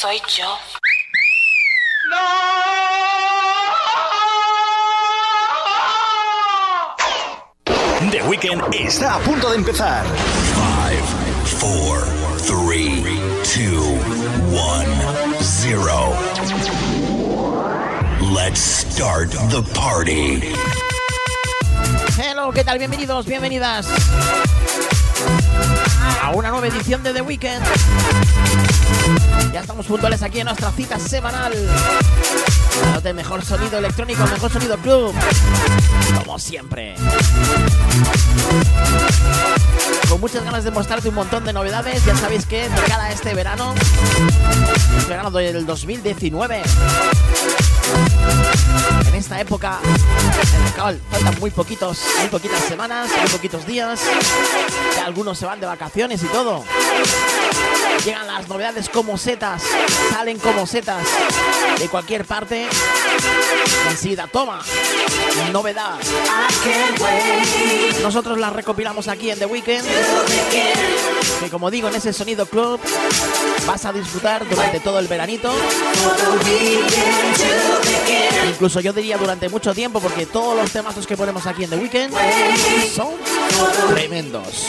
soy yo. The Weekend está a punto de empezar. 5, 4, 3, 2, 1, 0. Let's start the party. Hello, ¿qué tal? Bienvenidos, bienvenidas a una nueva edición de The Weekend. Ya estamos puntuales aquí en nuestra cita semanal. Dándote mejor sonido electrónico, mejor sonido club. Como siempre. Con muchas ganas de mostrarte un montón de novedades. Ya sabéis que de cara este verano, verano del 2019, en esta época, faltan muy poquitos, muy poquitas semanas, muy poquitos días. Algunos se van de vacaciones y todo. Llegan las novedades como setas, salen como setas de cualquier parte. Enseguida, toma, novedad. Nosotros las recopilamos aquí en The Weekend. Que como digo, en ese sonido club vas a disfrutar durante todo el veranito. Incluso yo diría durante mucho tiempo, porque todos los temazos que ponemos aquí en The Weekend son tremendos.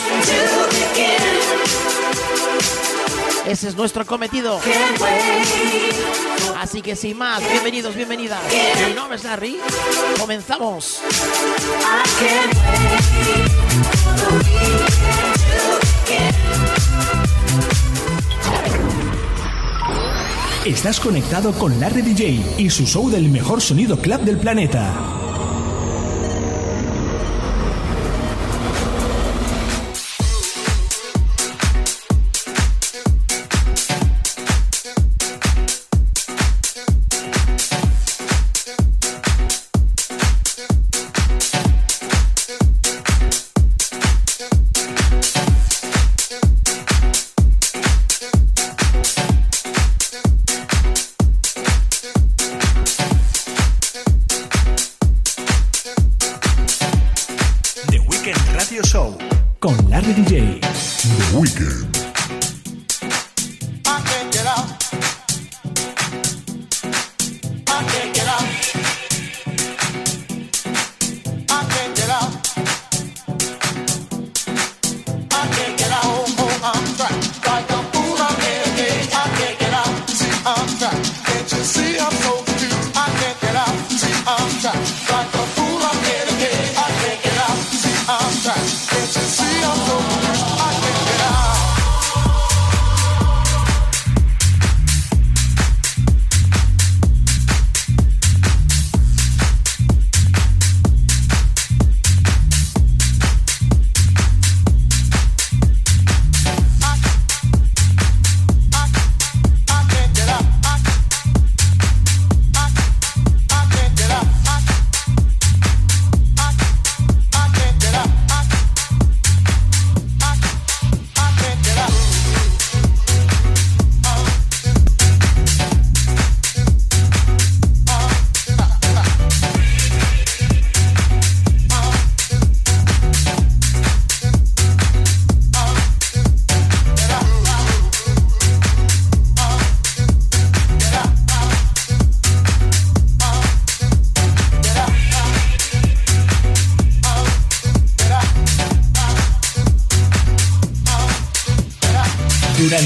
Ese es nuestro cometido. Así que sin más, bienvenidos, bienvenidas. Mi nombre es Larry. Comenzamos. Estás conectado con Larry DJ y su show del mejor sonido club del planeta.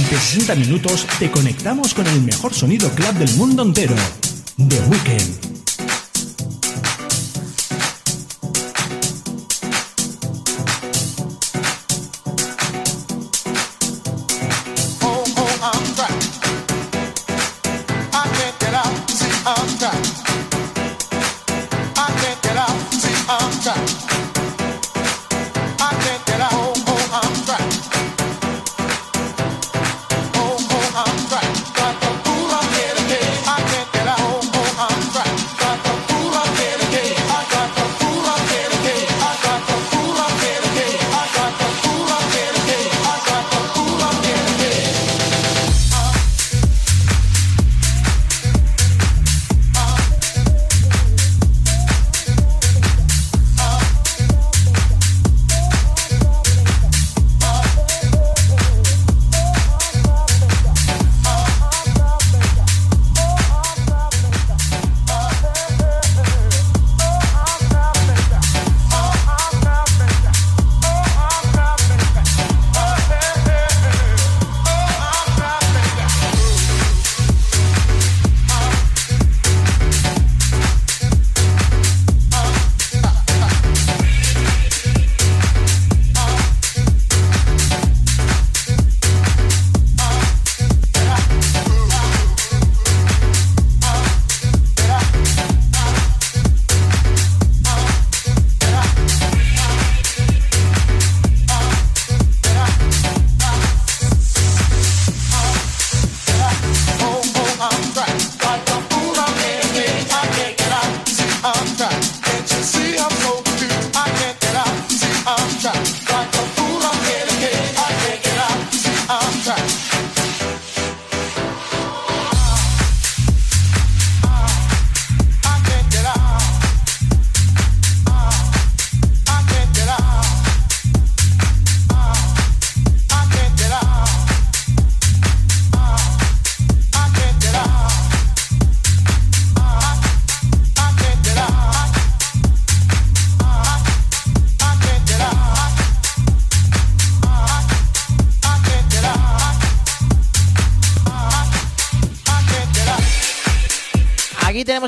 Durante 60 minutos te conectamos con el mejor sonido club del mundo entero. The Weekend.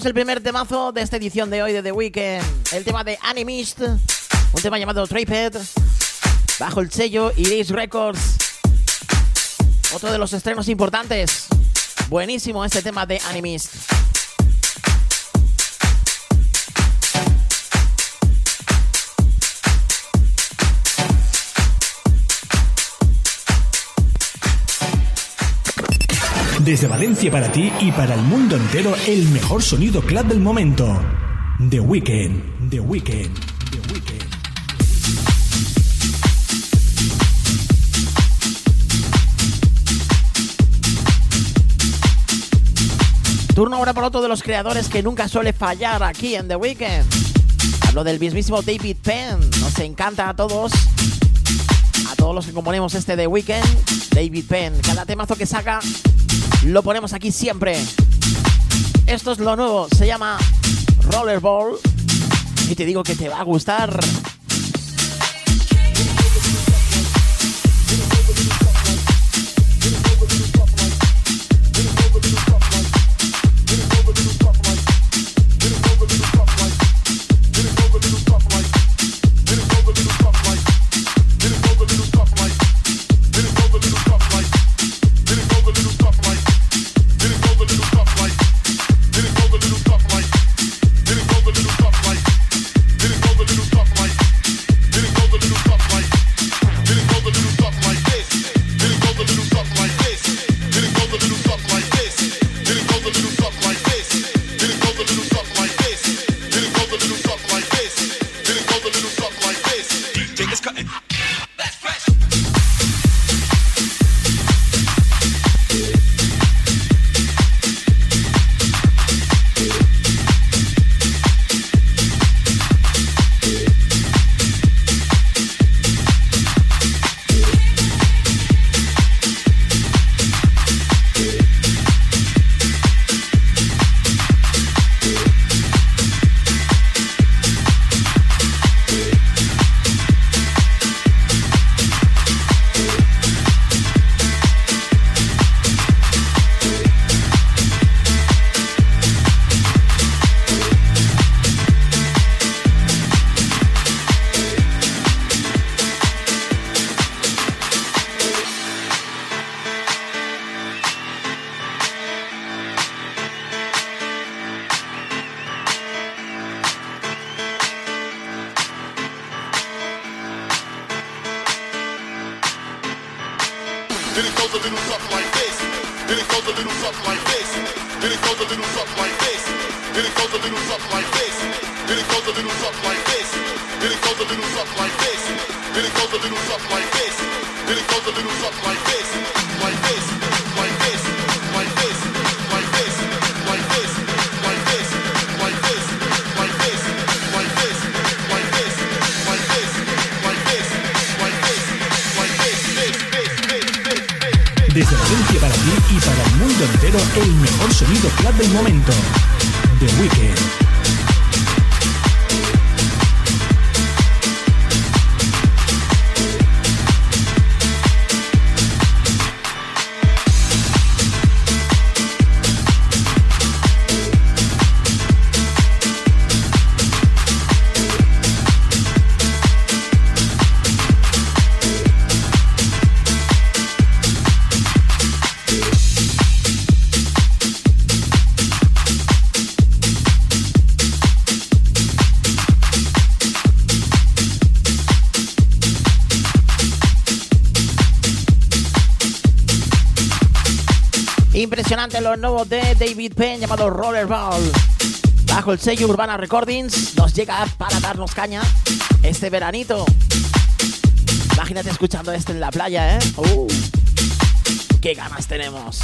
El primer temazo de esta edición de hoy de The Weekend. El tema de Animist. Un tema llamado Triped. Bajo el sello Iris Records. Otro de los estrenos importantes. Buenísimo este tema de Animist. Desde Valencia para ti y para el mundo entero, el mejor sonido club del momento. The Weekend, The Weekend, The Weekend. Turno ahora para otro de los creadores que nunca suele fallar aquí en The Weekend. Hablo del mismísimo David Penn. Nos encanta a todos. Todos los que componemos este The Weekend. David Penn. Cada temazo que saca lo ponemos aquí siempre. Esto es lo nuevo. Se llama Rollerball. Y te digo que te va a gustar. Then it goes a little something like this. Then it goes a little something like this. Then it goes a little something like this. Then it goes a little something like this. Then it goes a little something like this. Then it goes a little something like this. Then it goes a little something like this. Then it goes a little something like this. Like this. Like this. Impresionante los nuevos de David Penn llamado Rollerball. Bajo el sello Urbana Recordings nos llega para darnos caña este veranito. Imagínate escuchando esto en la playa, ¿eh? Uh, ¡Qué ganas tenemos!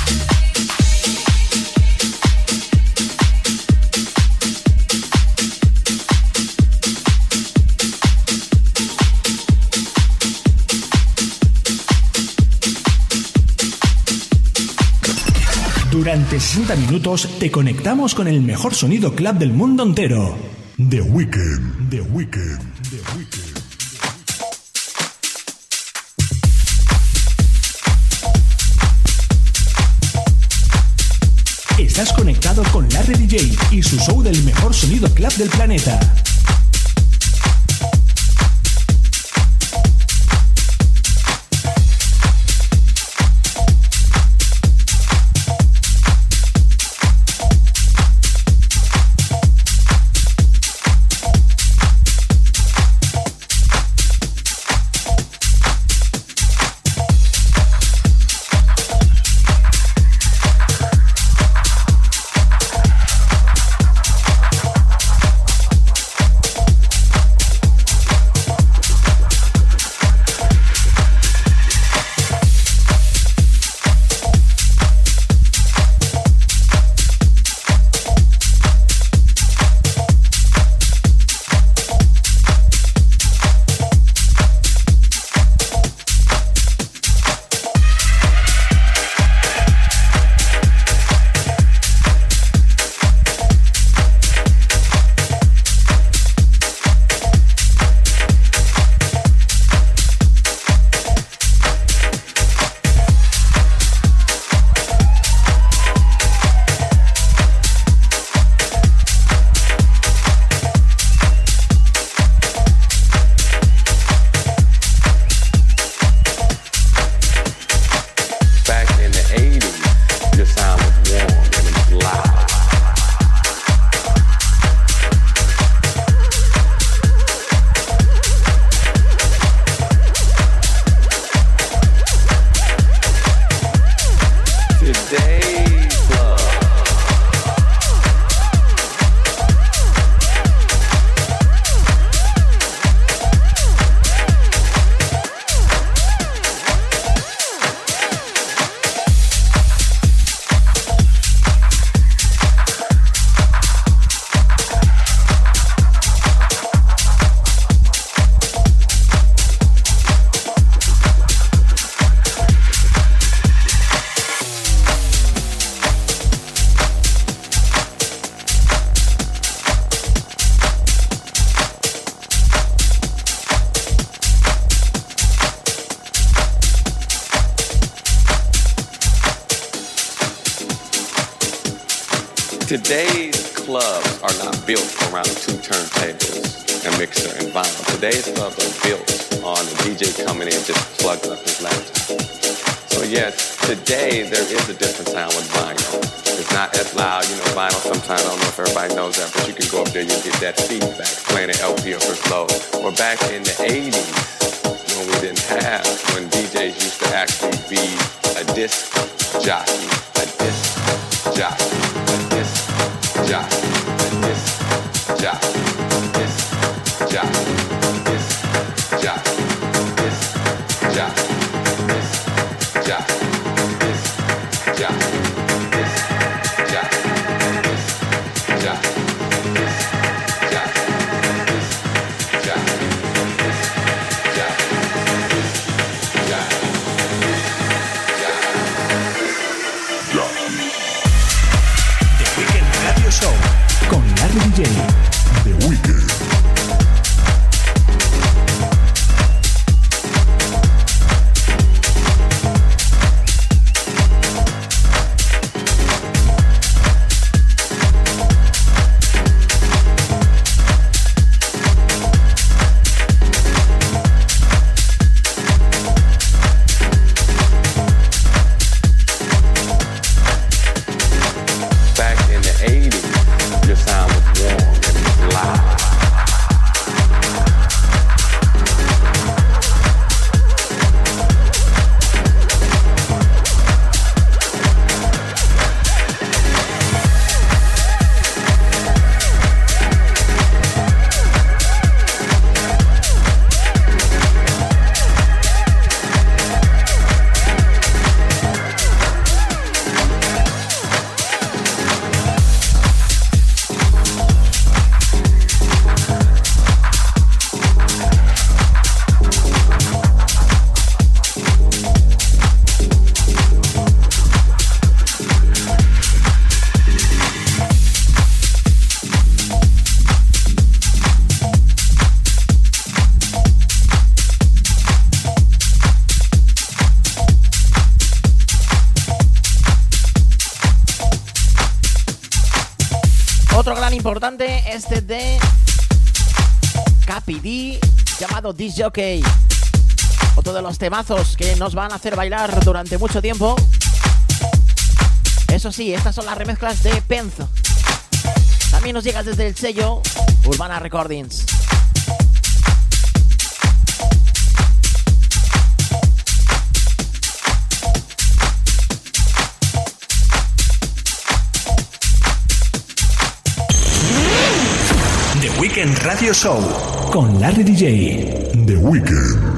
Durante 60 minutos te conectamos con el mejor sonido club del mundo entero. The Weekend, The Weekend, The Weekend. Estás conectado con Larry DJ y su show del mejor sonido club del planeta. Jockey. Otro de los temazos que nos van a hacer bailar durante mucho tiempo. Eso sí, estas son las remezclas de Penzo. También nos llega desde el sello Urbana Recordings. Weekend Radio Show con Larry DJ. The Weekend.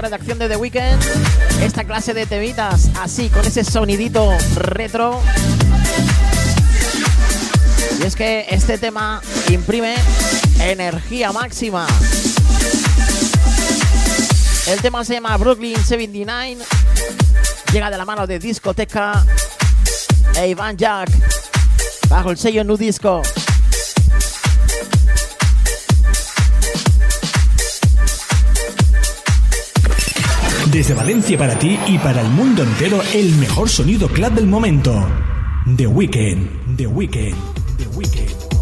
Redacción de The Weeknd. Esta clase de temitas, así, con ese sonidito retro. Y es que este tema imprime energía máxima. El tema se llama Brooklyn 79. Llega de la mano de discoteca e Iván Jack. Bajo el sello Nu Disco. Desde Valencia para ti y para el mundo entero, el mejor sonido club del momento. The Weekend, The Weekend, The Weekend.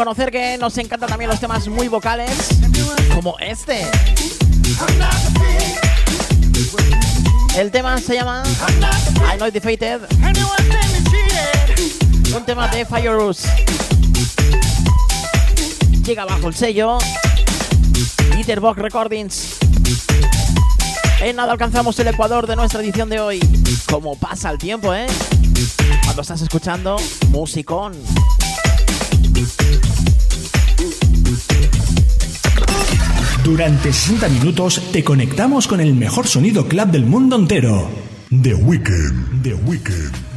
Reconocer que nos encantan también los temas muy vocales, como este. El tema se llama I Know Defeated. Un tema de Fire Llega bajo el sello Box Recordings. En nada alcanzamos el ecuador de nuestra edición de hoy. Como pasa el tiempo, ¿eh? Cuando estás escuchando musicón. Durante 60 minutos te conectamos con el mejor sonido club del mundo entero. The Weekend, The Weekend.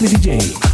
Mix DJ.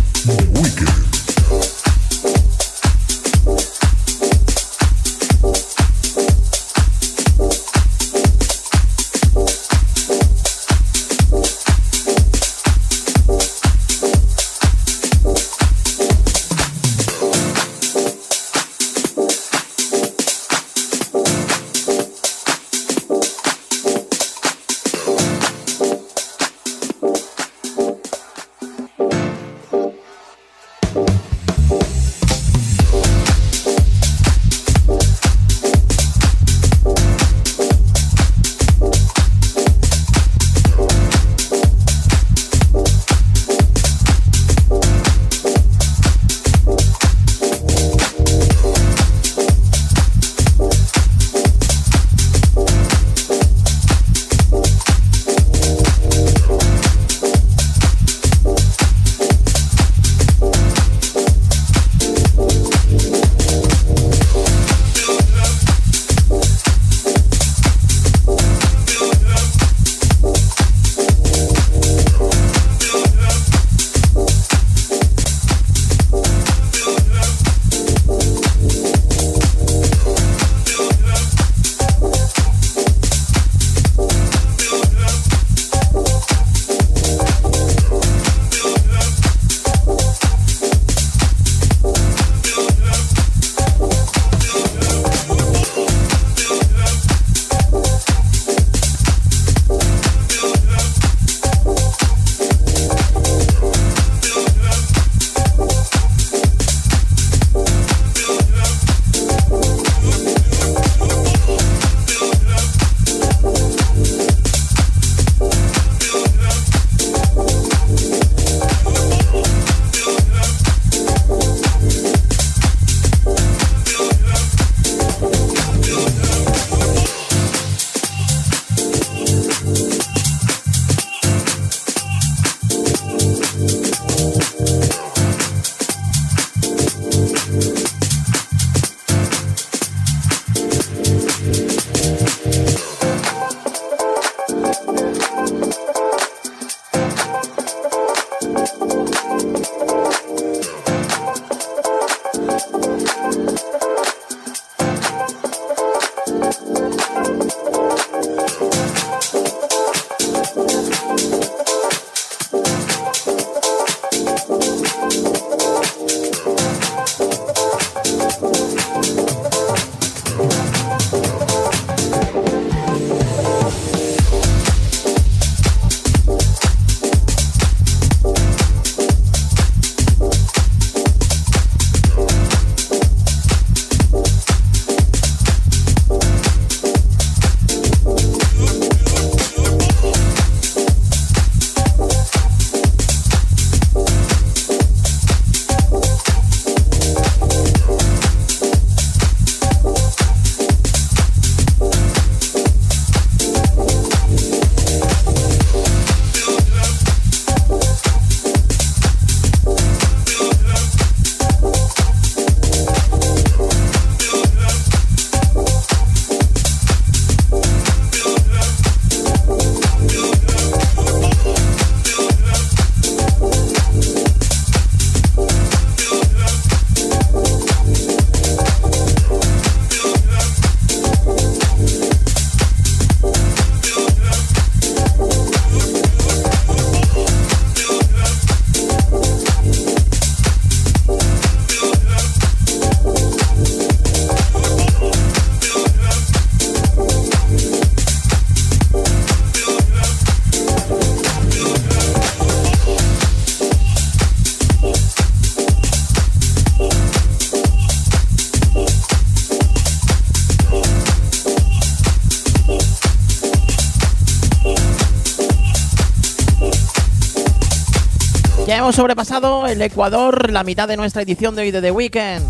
Hemos sobrepasado el Ecuador, la mitad de nuestra edición de hoy de The Weekend.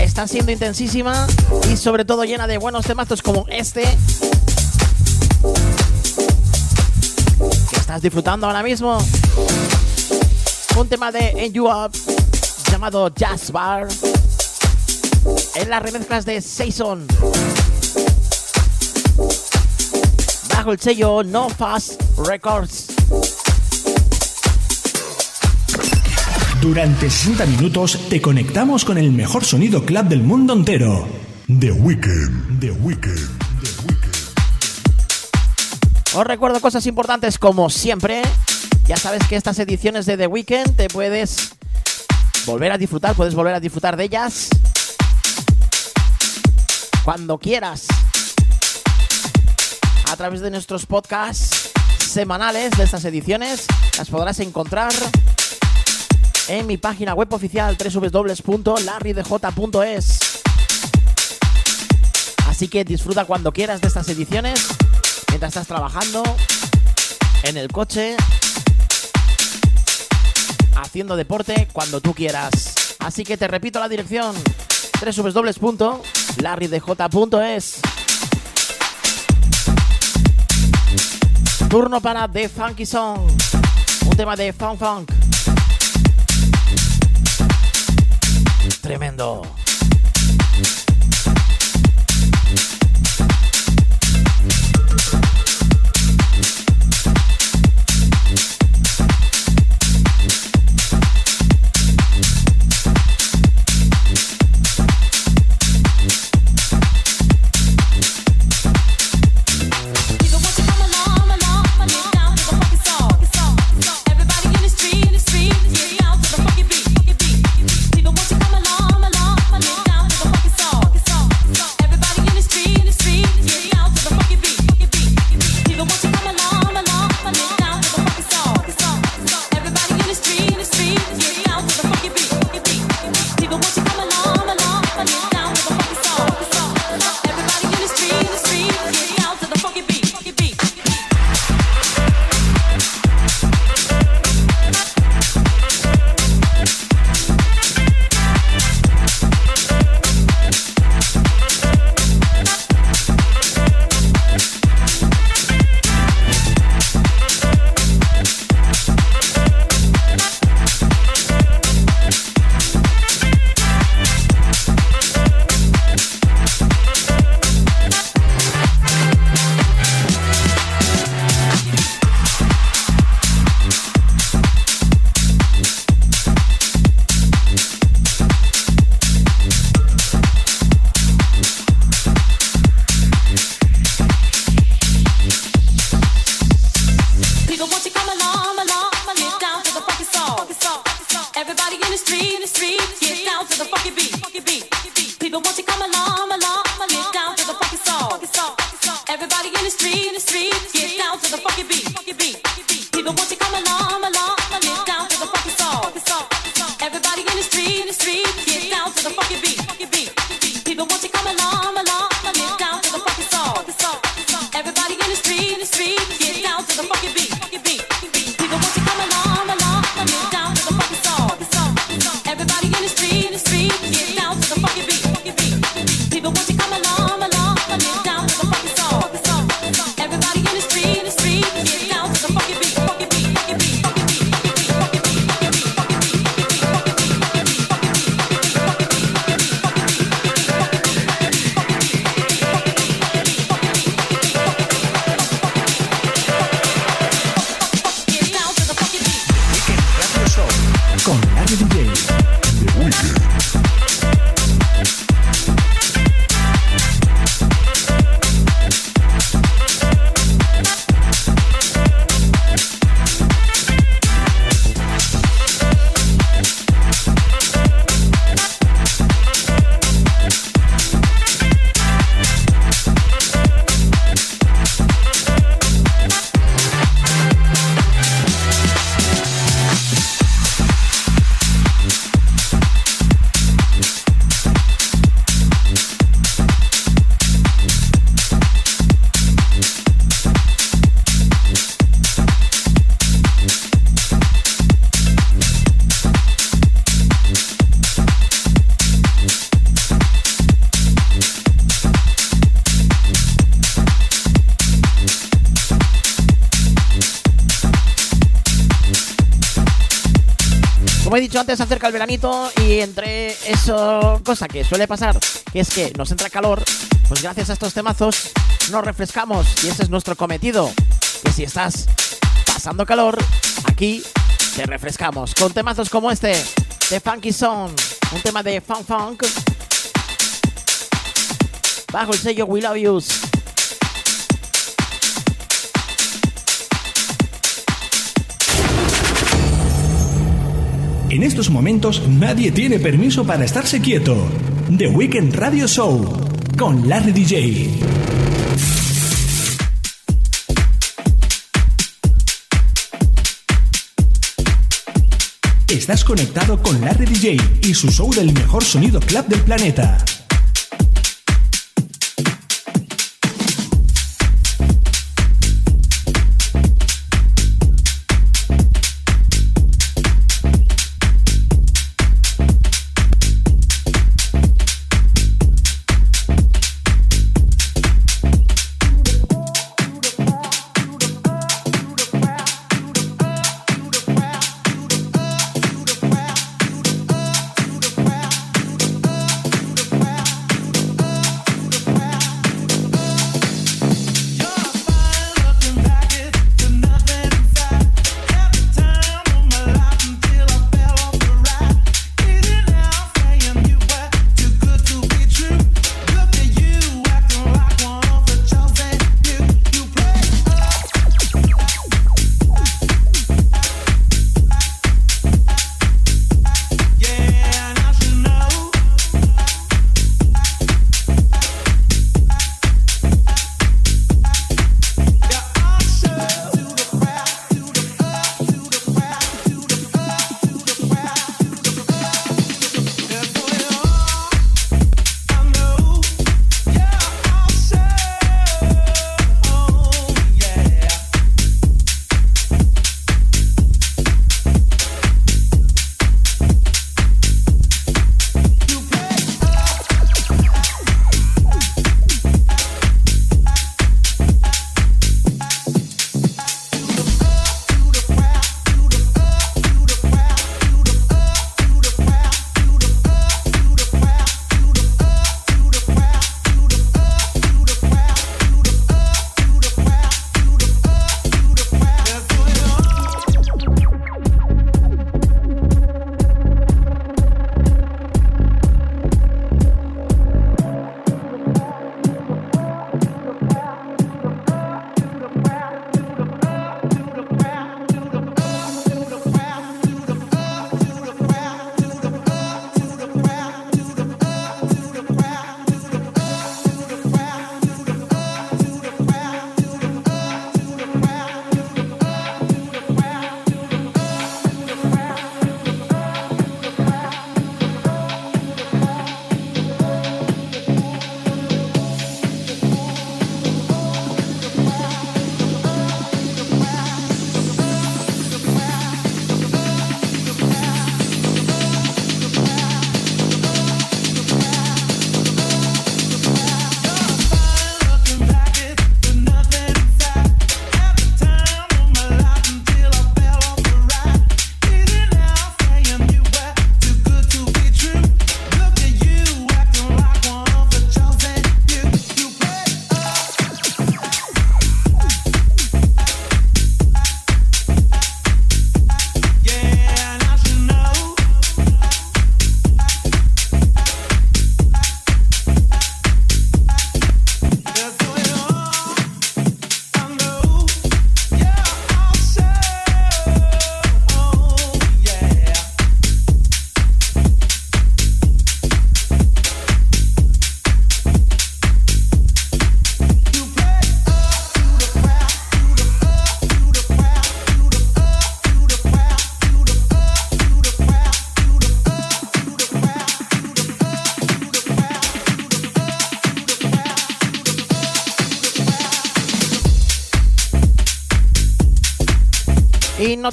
Está siendo intensísima y sobre todo llena de buenos temazos como este. Que estás disfrutando ahora mismo. Un tema de You Up llamado Jazz Bar. En las remezclas de Saison. Bajo el sello No Fast Records. Durante 60 minutos te conectamos con el mejor sonido club del mundo entero. The Weekend, The Weekend, The Weekend. Os recuerdo cosas importantes como siempre. Ya sabes que estas ediciones de The Weekend te puedes volver a disfrutar, puedes volver a disfrutar de ellas cuando quieras a través de nuestros podcasts semanales de estas ediciones. Las podrás encontrar en mi página web oficial www.larrydj.es. Así que disfruta cuando quieras de estas ediciones, mientras estás trabajando, en el coche, haciendo deporte, cuando tú quieras. Así que te repito la dirección www.larrydj.es. Turno para The Funky Song, un tema de Funk Funk. Tremendo. Como he dicho antes, acerca el veranito y entre eso, cosa que suele pasar, que es que nos entra calor, pues gracias a estos temazos nos refrescamos y ese es nuestro cometido. Que si estás pasando calor, aquí te refrescamos con temazos como este de Funky Song, un tema de Fun Funk, bajo el sello We Love Yous. En estos momentos nadie tiene permiso para estarse quieto. The Weekend Radio Show con Larry DJ. Estás conectado con Larry DJ y su show del mejor sonido club del planeta.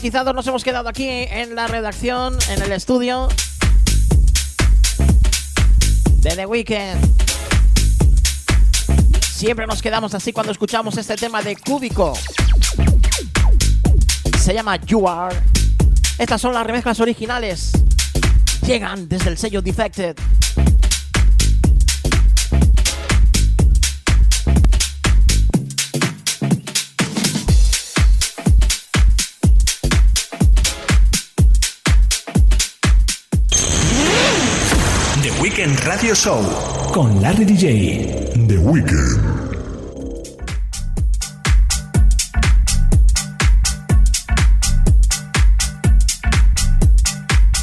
Hipnotizados nos hemos quedado aquí en la redacción, en el estudio de The Weeknd. Siempre nos quedamos así cuando escuchamos este tema de Cúbico. Se llama You Are. Estas son las remezclas originales. Llegan desde el sello Defected. Weekend Radio Show con Larry DJ. The Weekend.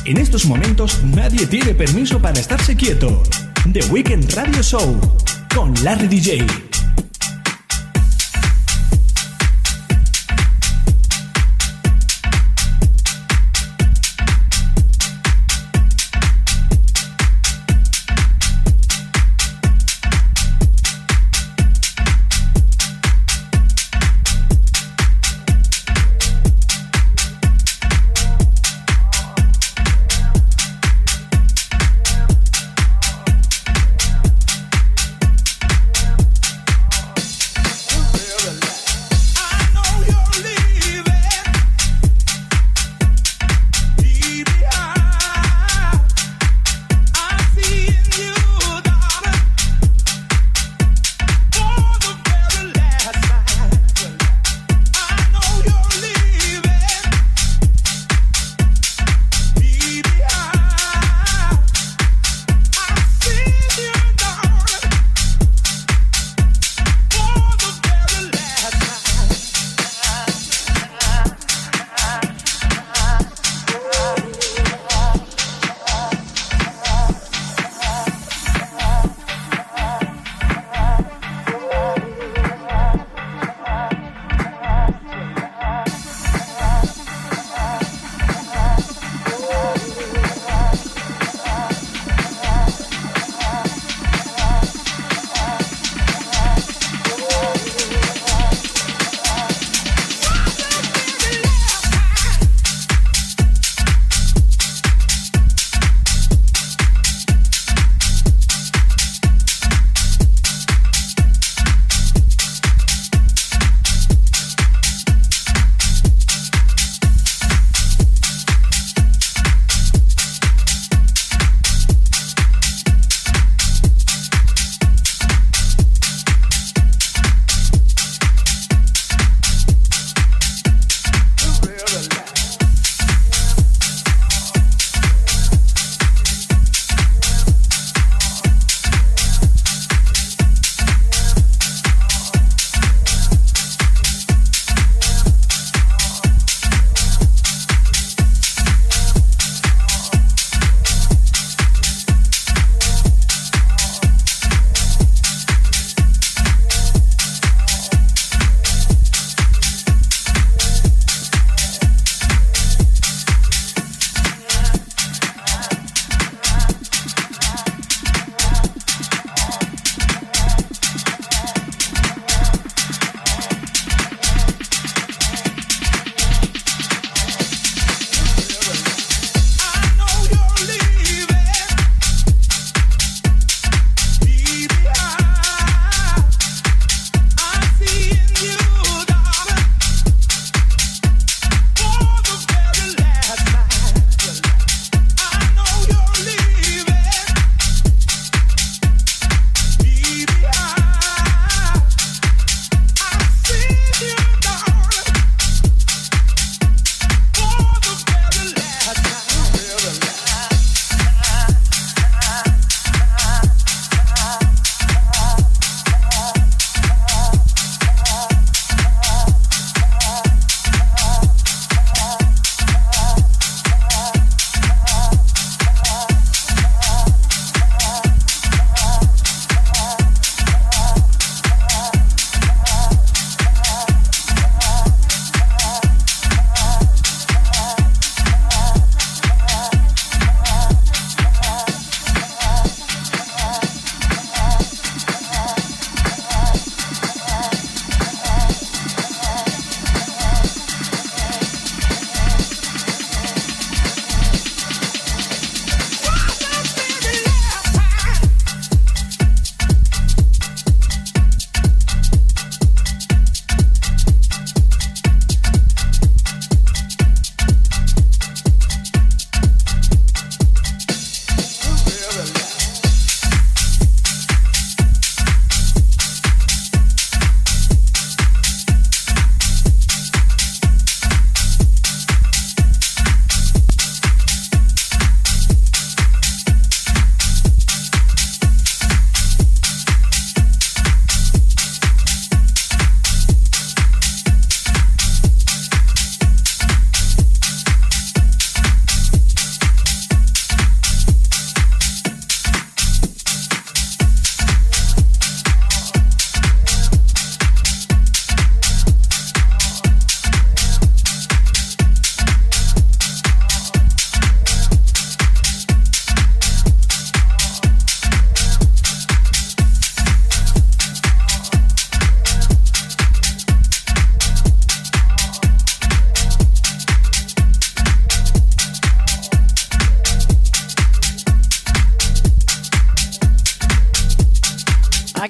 En estos momentos nadie tiene permiso para estarse quieto. The Weekend Radio Show con Larry DJ.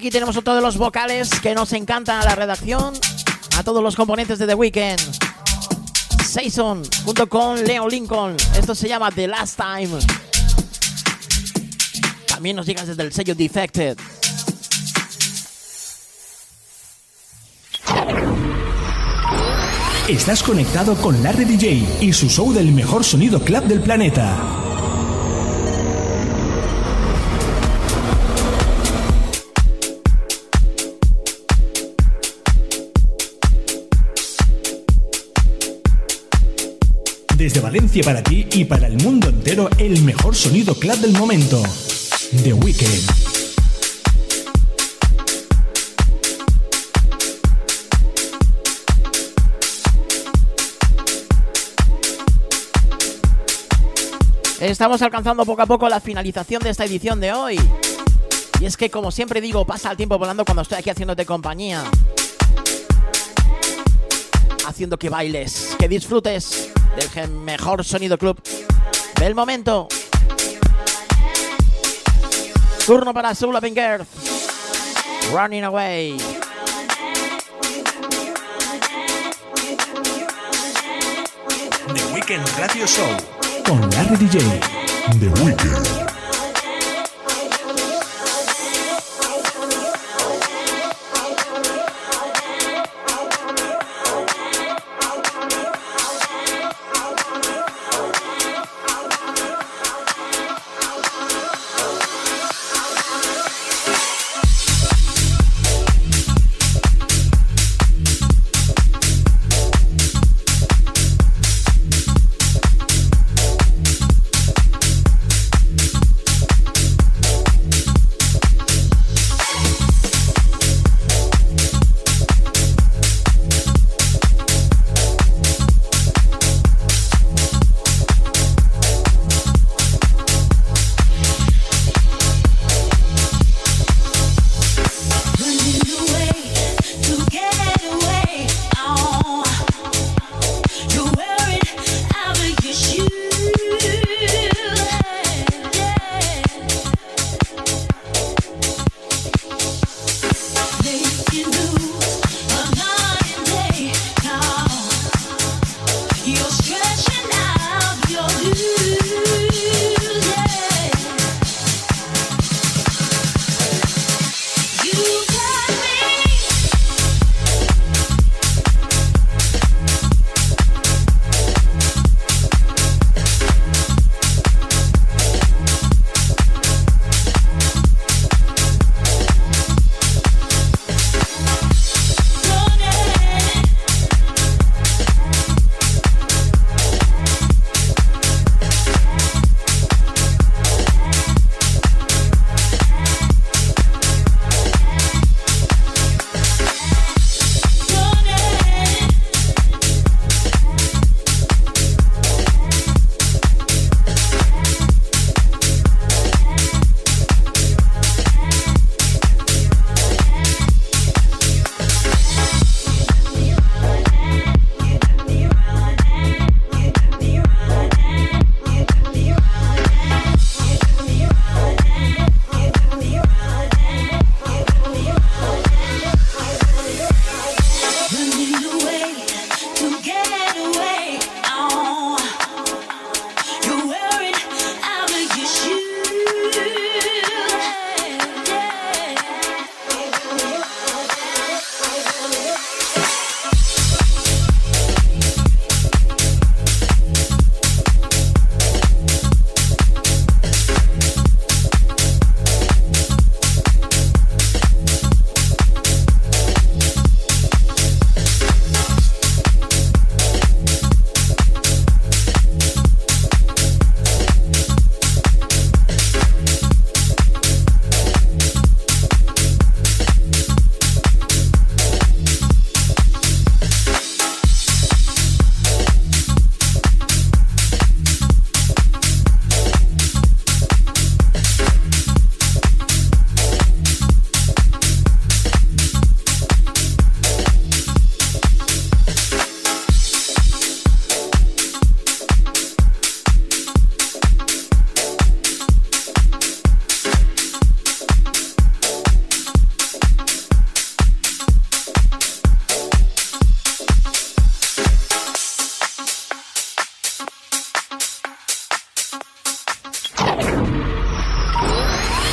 Aquí tenemos otro de los vocales que nos encanta a la redacción, a todos los componentes de The Weeknd. Saison junto con Leo Lincoln. Esto se llama The Last Time. También nos llegas desde el sello Defected. Estás conectado con Larry DJ y su show del mejor sonido club del planeta. Valencia para ti y para el mundo entero, el mejor sonido club del momento. The Weeknd. Estamos alcanzando poco a poco la finalización de esta edición de hoy. Y es que, como siempre digo, pasa el tiempo volando cuando estoy aquí haciéndote compañía. Haciendo que bailes, que disfrutes del mejor sonido club del momento. Turno para of Earth. Running Away. The Weekend Radio Show con Larry DJ. The Weeknd.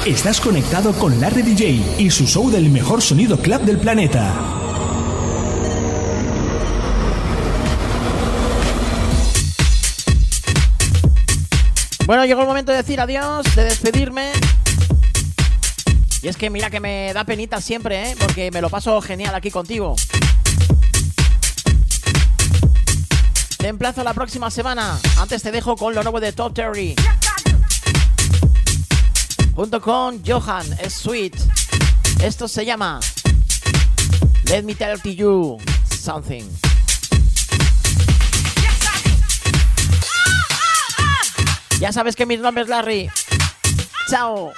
Estás conectado con Larry DJ y su show del mejor sonido club del planeta. Bueno, llegó el momento de decir adiós, de despedirme. Y es que mira que me da penita siempre, ¿eh? Porque me lo paso genial aquí contigo. Te emplazo la próxima semana. Antes te dejo con lo nuevo de Top Terry. Junto con Johan, sweet. Esto se llama Let me tell to you something. Ya sabes que mi nombre es Larry. Chao.